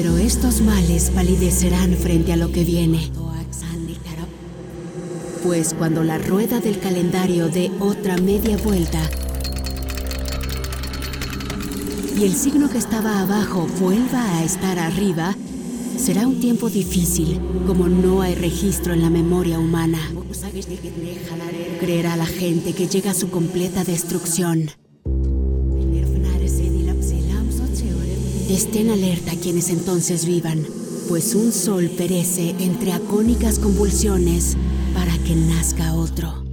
Pero estos males palidecerán frente a lo que viene. Pues cuando la rueda del calendario dé otra media vuelta y el signo que estaba abajo vuelva a estar arriba, será un tiempo difícil, como no hay registro en la memoria humana. Creerá la gente que llega a su completa destrucción. Estén alerta quienes entonces vivan, pues un sol perece entre acónicas convulsiones para que nazca otro.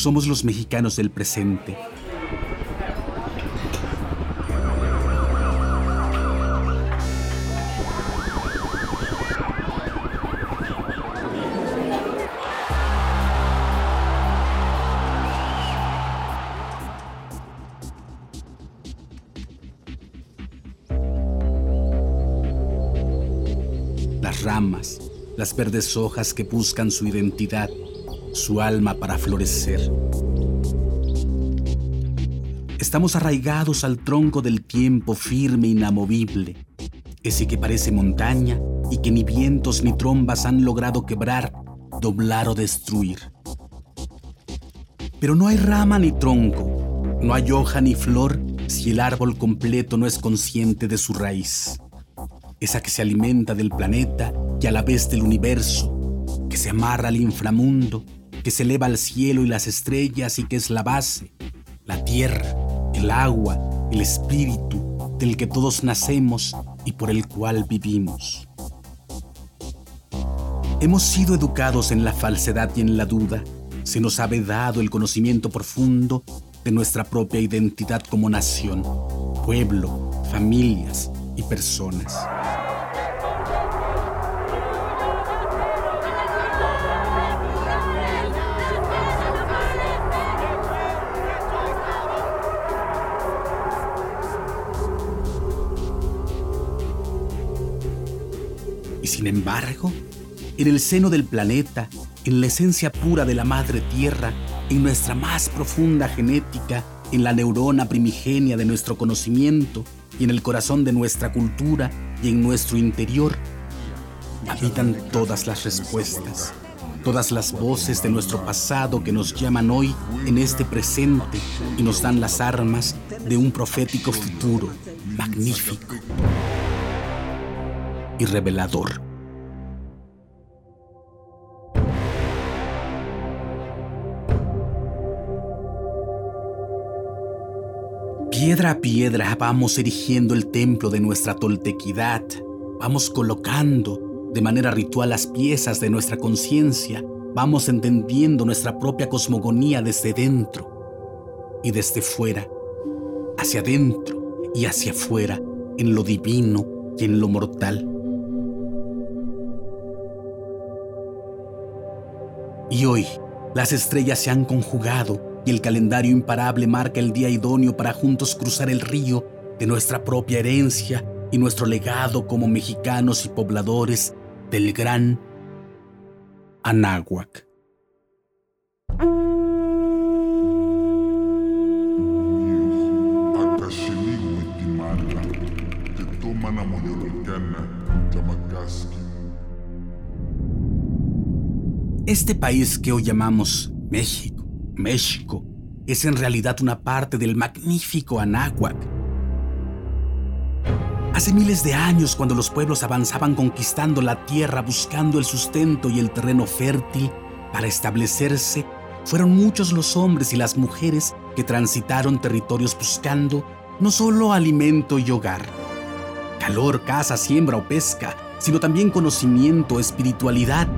Somos los mexicanos del presente. Las ramas, las verdes hojas que buscan su identidad su alma para florecer. Estamos arraigados al tronco del tiempo firme inamovible, ese que parece montaña y que ni vientos ni trombas han logrado quebrar, doblar o destruir. Pero no hay rama ni tronco, no hay hoja ni flor si el árbol completo no es consciente de su raíz, esa que se alimenta del planeta y a la vez del universo, que se amarra al inframundo que se eleva al cielo y las estrellas y que es la base, la tierra, el agua, el espíritu del que todos nacemos y por el cual vivimos. Hemos sido educados en la falsedad y en la duda. Se nos ha dado el conocimiento profundo de nuestra propia identidad como nación, pueblo, familias y personas. Sin embargo, en el seno del planeta, en la esencia pura de la madre tierra, en nuestra más profunda genética, en la neurona primigenia de nuestro conocimiento y en el corazón de nuestra cultura y en nuestro interior, habitan todas las respuestas, todas las voces de nuestro pasado que nos llaman hoy en este presente y nos dan las armas de un profético futuro magnífico y revelador. Piedra a piedra vamos erigiendo el templo de nuestra toltequidad, vamos colocando de manera ritual las piezas de nuestra conciencia, vamos entendiendo nuestra propia cosmogonía desde dentro y desde fuera, hacia adentro y hacia afuera, en lo divino y en lo mortal. Y hoy las estrellas se han conjugado y el calendario imparable marca el día idóneo para juntos cruzar el río de nuestra propia herencia y nuestro legado como mexicanos y pobladores del gran Anáhuac. Este país que hoy llamamos México México es en realidad una parte del magnífico Anáhuac. Hace miles de años, cuando los pueblos avanzaban conquistando la tierra, buscando el sustento y el terreno fértil para establecerse, fueron muchos los hombres y las mujeres que transitaron territorios buscando no solo alimento y hogar, calor, casa, siembra o pesca, sino también conocimiento, espiritualidad,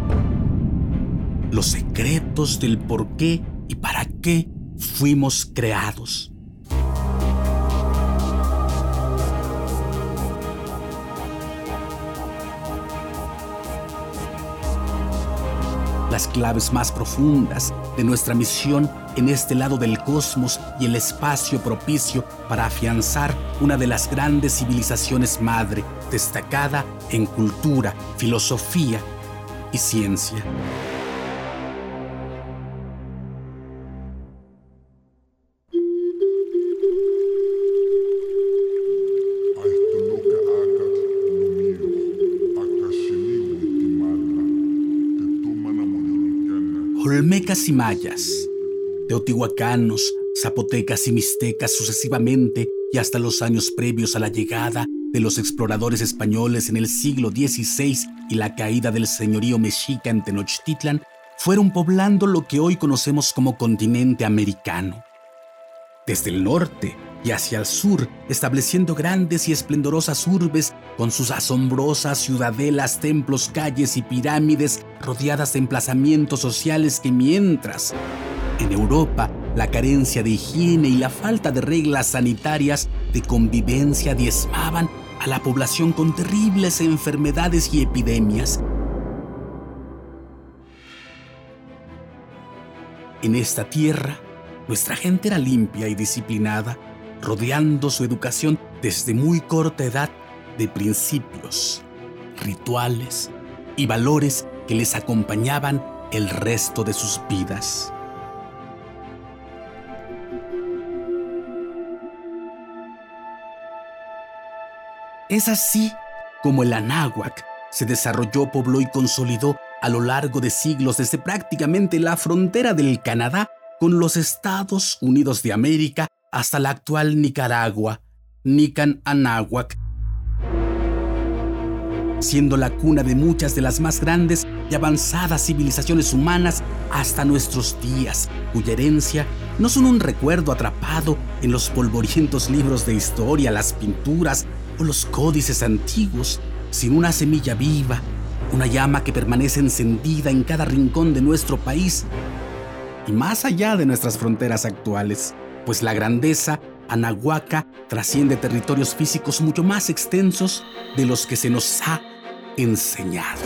los secretos del porqué y para qué fuimos creados. Las claves más profundas de nuestra misión en este lado del cosmos y el espacio propicio para afianzar una de las grandes civilizaciones madre, destacada en cultura, filosofía y ciencia. Olmecas y mayas, teotihuacanos, zapotecas y mixtecas sucesivamente y hasta los años previos a la llegada de los exploradores españoles en el siglo XVI y la caída del señorío mexica en Tenochtitlan, fueron poblando lo que hoy conocemos como continente americano. Desde el norte, y hacia el sur, estableciendo grandes y esplendorosas urbes con sus asombrosas ciudadelas, templos, calles y pirámides rodeadas de emplazamientos sociales que mientras en Europa la carencia de higiene y la falta de reglas sanitarias de convivencia diezmaban a la población con terribles enfermedades y epidemias. En esta tierra, nuestra gente era limpia y disciplinada, rodeando su educación desde muy corta edad de principios, rituales y valores que les acompañaban el resto de sus vidas. Es así como el Anáhuac se desarrolló, pobló y consolidó a lo largo de siglos desde prácticamente la frontera del Canadá con los Estados Unidos de América hasta la actual Nicaragua, Nican Anáhuac, siendo la cuna de muchas de las más grandes y avanzadas civilizaciones humanas hasta nuestros días, cuya herencia no son un recuerdo atrapado en los polvorientos libros de historia, las pinturas o los códices antiguos, sino una semilla viva, una llama que permanece encendida en cada rincón de nuestro país y más allá de nuestras fronteras actuales pues la grandeza anahuaca trasciende territorios físicos mucho más extensos de los que se nos ha enseñado.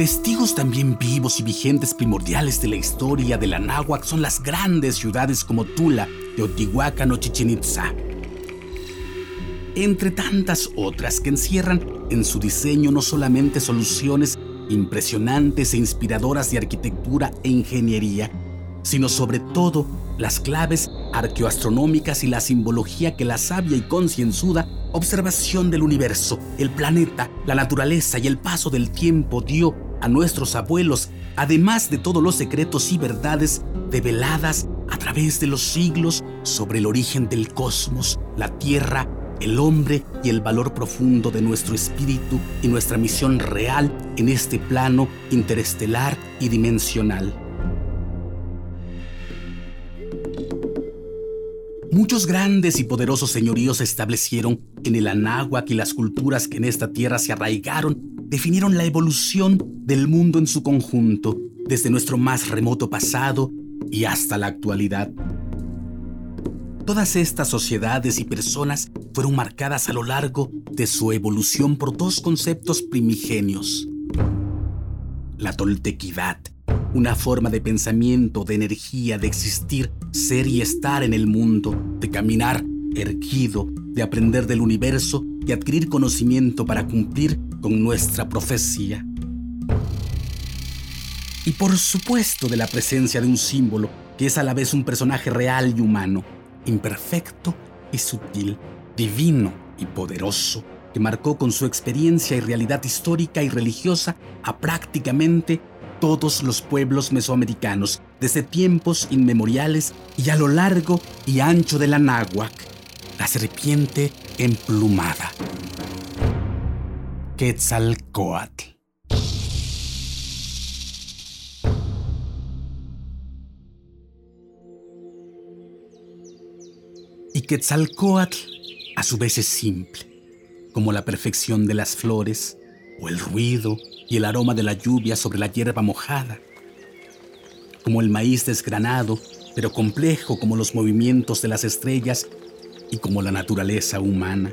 Testigos también vivos y vigentes primordiales de la historia del Anáhuac son las grandes ciudades como Tula, Teotihuacán o Chichen Itza. Entre tantas otras que encierran en su diseño no solamente soluciones impresionantes e inspiradoras de arquitectura e ingeniería, sino sobre todo las claves arqueoastronómicas y la simbología que la sabia y concienzuda observación del universo, el planeta, la naturaleza y el paso del tiempo dio a nuestros abuelos, además de todos los secretos y verdades develadas a través de los siglos sobre el origen del cosmos, la Tierra el hombre y el valor profundo de nuestro espíritu y nuestra misión real en este plano interestelar y dimensional. Muchos grandes y poderosos señoríos se establecieron en el Anáhuac y las culturas que en esta tierra se arraigaron definieron la evolución del mundo en su conjunto, desde nuestro más remoto pasado y hasta la actualidad. Todas estas sociedades y personas fueron marcadas a lo largo de su evolución por dos conceptos primigenios. La toltequidad, una forma de pensamiento, de energía, de existir, ser y estar en el mundo, de caminar erguido, de aprender del universo y adquirir conocimiento para cumplir con nuestra profecía. Y por supuesto de la presencia de un símbolo que es a la vez un personaje real y humano, imperfecto y sutil, divino y poderoso, que marcó con su experiencia y realidad histórica y religiosa a prácticamente todos los pueblos mesoamericanos desde tiempos inmemoriales y a lo largo y ancho de la náhuac, la serpiente emplumada. Quetzalcoatl. Y Quetzalcoatl a su vez es simple, como la perfección de las flores o el ruido y el aroma de la lluvia sobre la hierba mojada, como el maíz desgranado, pero complejo como los movimientos de las estrellas y como la naturaleza humana.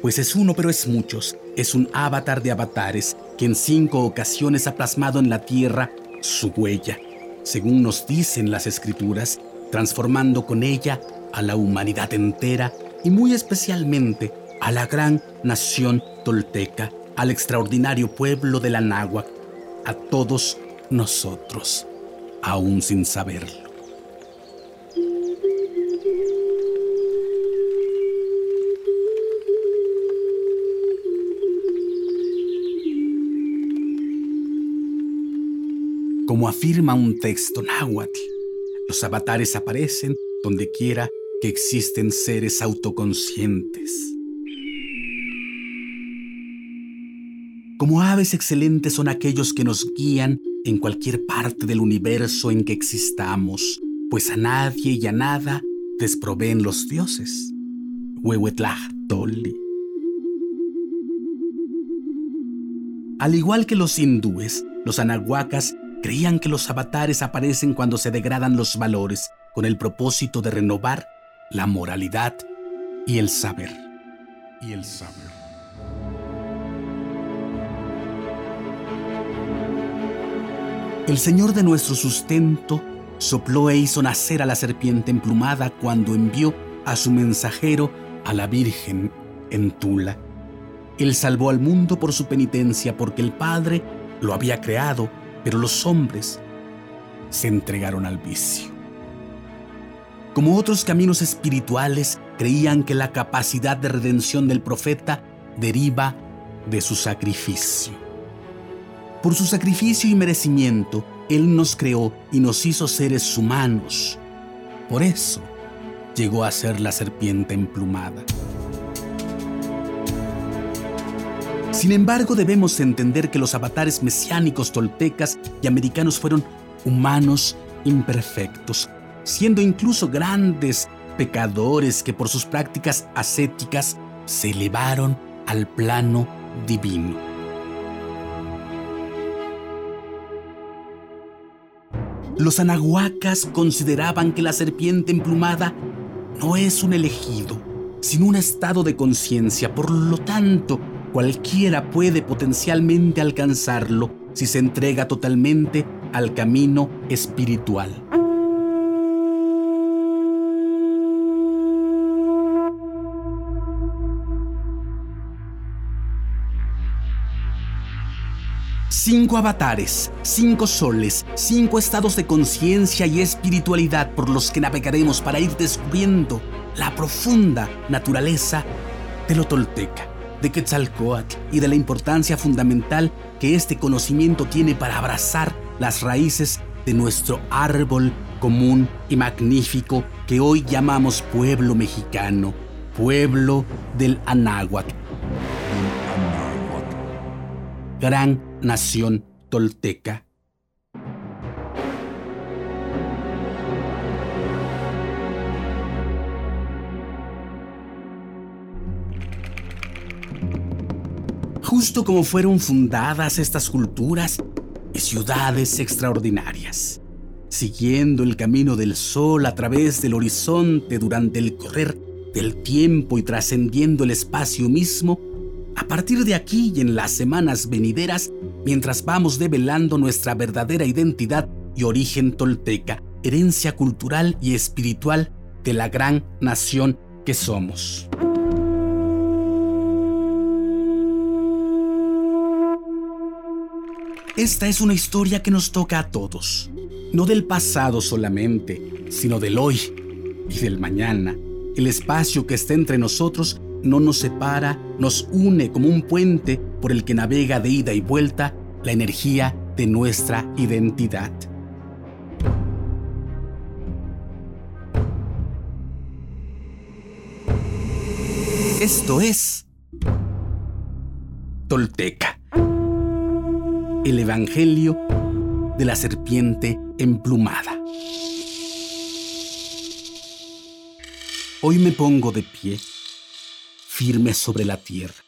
pues es uno pero es muchos, es un avatar de avatares que en cinco ocasiones ha plasmado en la Tierra su huella, según nos dicen las escrituras, transformando con ella a la humanidad entera y muy especialmente a la gran nación tolteca, al extraordinario pueblo de la Náhuac, a todos nosotros, aún sin saberlo. Como afirma un texto náhuatl, los avatares aparecen donde quiera que existen seres autoconscientes. Como aves excelentes son aquellos que nos guían en cualquier parte del universo en que existamos, pues a nadie y a nada desproveen los dioses. Huehuetlachtoli. Al igual que los hindúes, los anahuacas Creían que los avatares aparecen cuando se degradan los valores con el propósito de renovar la moralidad y el saber. Y el saber. El Señor de nuestro sustento sopló e hizo nacer a la serpiente emplumada cuando envió a su mensajero a la Virgen en Tula. Él salvó al mundo por su penitencia porque el Padre lo había creado pero los hombres se entregaron al vicio. Como otros caminos espirituales, creían que la capacidad de redención del profeta deriva de su sacrificio. Por su sacrificio y merecimiento, Él nos creó y nos hizo seres humanos. Por eso llegó a ser la serpiente emplumada. Sin embargo, debemos entender que los avatares mesiánicos toltecas y americanos fueron humanos imperfectos, siendo incluso grandes pecadores que por sus prácticas ascéticas se elevaron al plano divino. Los anahuacas consideraban que la serpiente emplumada no es un elegido, sino un estado de conciencia, por lo tanto, Cualquiera puede potencialmente alcanzarlo si se entrega totalmente al camino espiritual. Cinco avatares, cinco soles, cinco estados de conciencia y espiritualidad por los que navegaremos para ir descubriendo la profunda naturaleza de lo tolteca de Quetzalcoatl y de la importancia fundamental que este conocimiento tiene para abrazar las raíces de nuestro árbol común y magnífico que hoy llamamos pueblo mexicano, pueblo del Anáhuac. Gran nación tolteca. Justo como fueron fundadas estas culturas y ciudades extraordinarias, siguiendo el camino del sol a través del horizonte durante el correr del tiempo y trascendiendo el espacio mismo, a partir de aquí y en las semanas venideras, mientras vamos develando nuestra verdadera identidad y origen tolteca, herencia cultural y espiritual de la gran nación que somos. Esta es una historia que nos toca a todos, no del pasado solamente, sino del hoy y del mañana. El espacio que está entre nosotros no nos separa, nos une como un puente por el que navega de ida y vuelta la energía de nuestra identidad. Esto es Tolteca el Evangelio de la serpiente emplumada. Hoy me pongo de pie, firme sobre la tierra.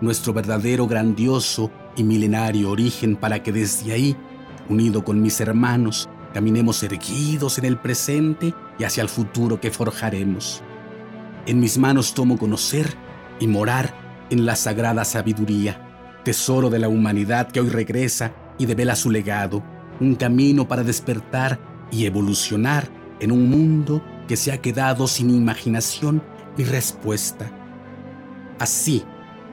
nuestro verdadero grandioso y milenario origen para que desde ahí, unido con mis hermanos, caminemos erguidos en el presente y hacia el futuro que forjaremos. En mis manos tomo conocer y morar en la sagrada sabiduría, tesoro de la humanidad que hoy regresa y devela su legado, un camino para despertar y evolucionar en un mundo que se ha quedado sin imaginación ni respuesta. Así,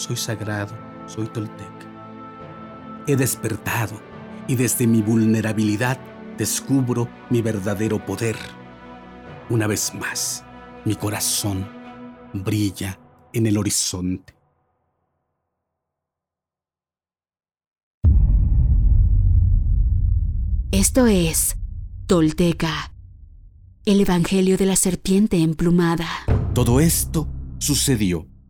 soy sagrado, soy tolteca. He despertado y desde mi vulnerabilidad descubro mi verdadero poder. Una vez más, mi corazón brilla en el horizonte. Esto es Tolteca, el Evangelio de la Serpiente Emplumada. Todo esto sucedió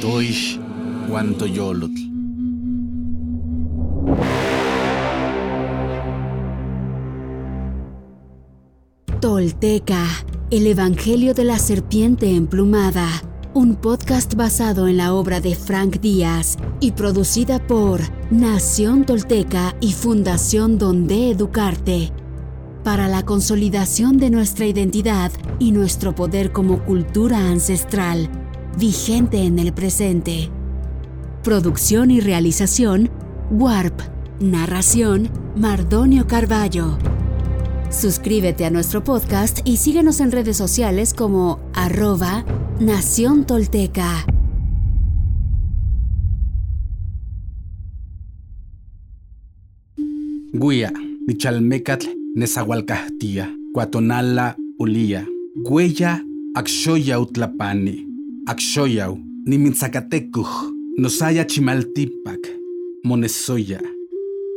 Toish guantoyolotl. Tolteca, el Evangelio de la Serpiente Emplumada, un podcast basado en la obra de Frank Díaz y producida por Nación Tolteca y Fundación Donde Educarte, para la consolidación de nuestra identidad y nuestro poder como cultura ancestral, vigente en el presente. Producción y realización, Warp. Narración, Mardonio Carballo. Suscríbete a nuestro podcast y síguenos en redes sociales como arroba Nación Tolteca. Guía, Nichalmecatl, Nezahualcahtia, Cuatonala, Ulía, Huella, Axoyau Tlapani, Axoyau, Nimitzacatecuj, Nosaya Chimaltipac, Monesoya,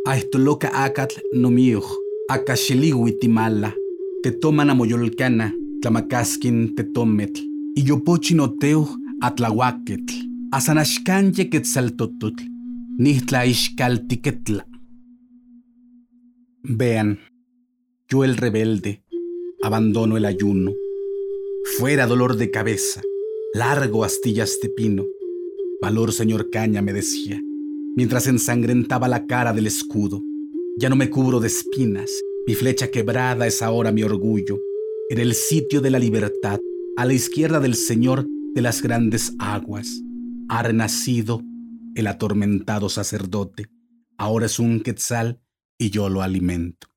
Aestoloca Acatl Nomiuj, Akashiliwi Timala, Tetoman Amoyolcana, Tlamacasquin Tetometl, Iyopochi Noteu Atlahuaquetl, Asanashkanye Quetzaltotutl, Nihtla Ixcaltiquetla. Vean, yo el rebelde, abandono el ayuno. Fuera dolor de cabeza, largo astillas de pino. Valor, señor Caña, me decía, mientras ensangrentaba la cara del escudo. Ya no me cubro de espinas, mi flecha quebrada es ahora mi orgullo. En el sitio de la libertad, a la izquierda del Señor de las grandes aguas, ha renacido el atormentado sacerdote. Ahora es un quetzal y yo lo alimento.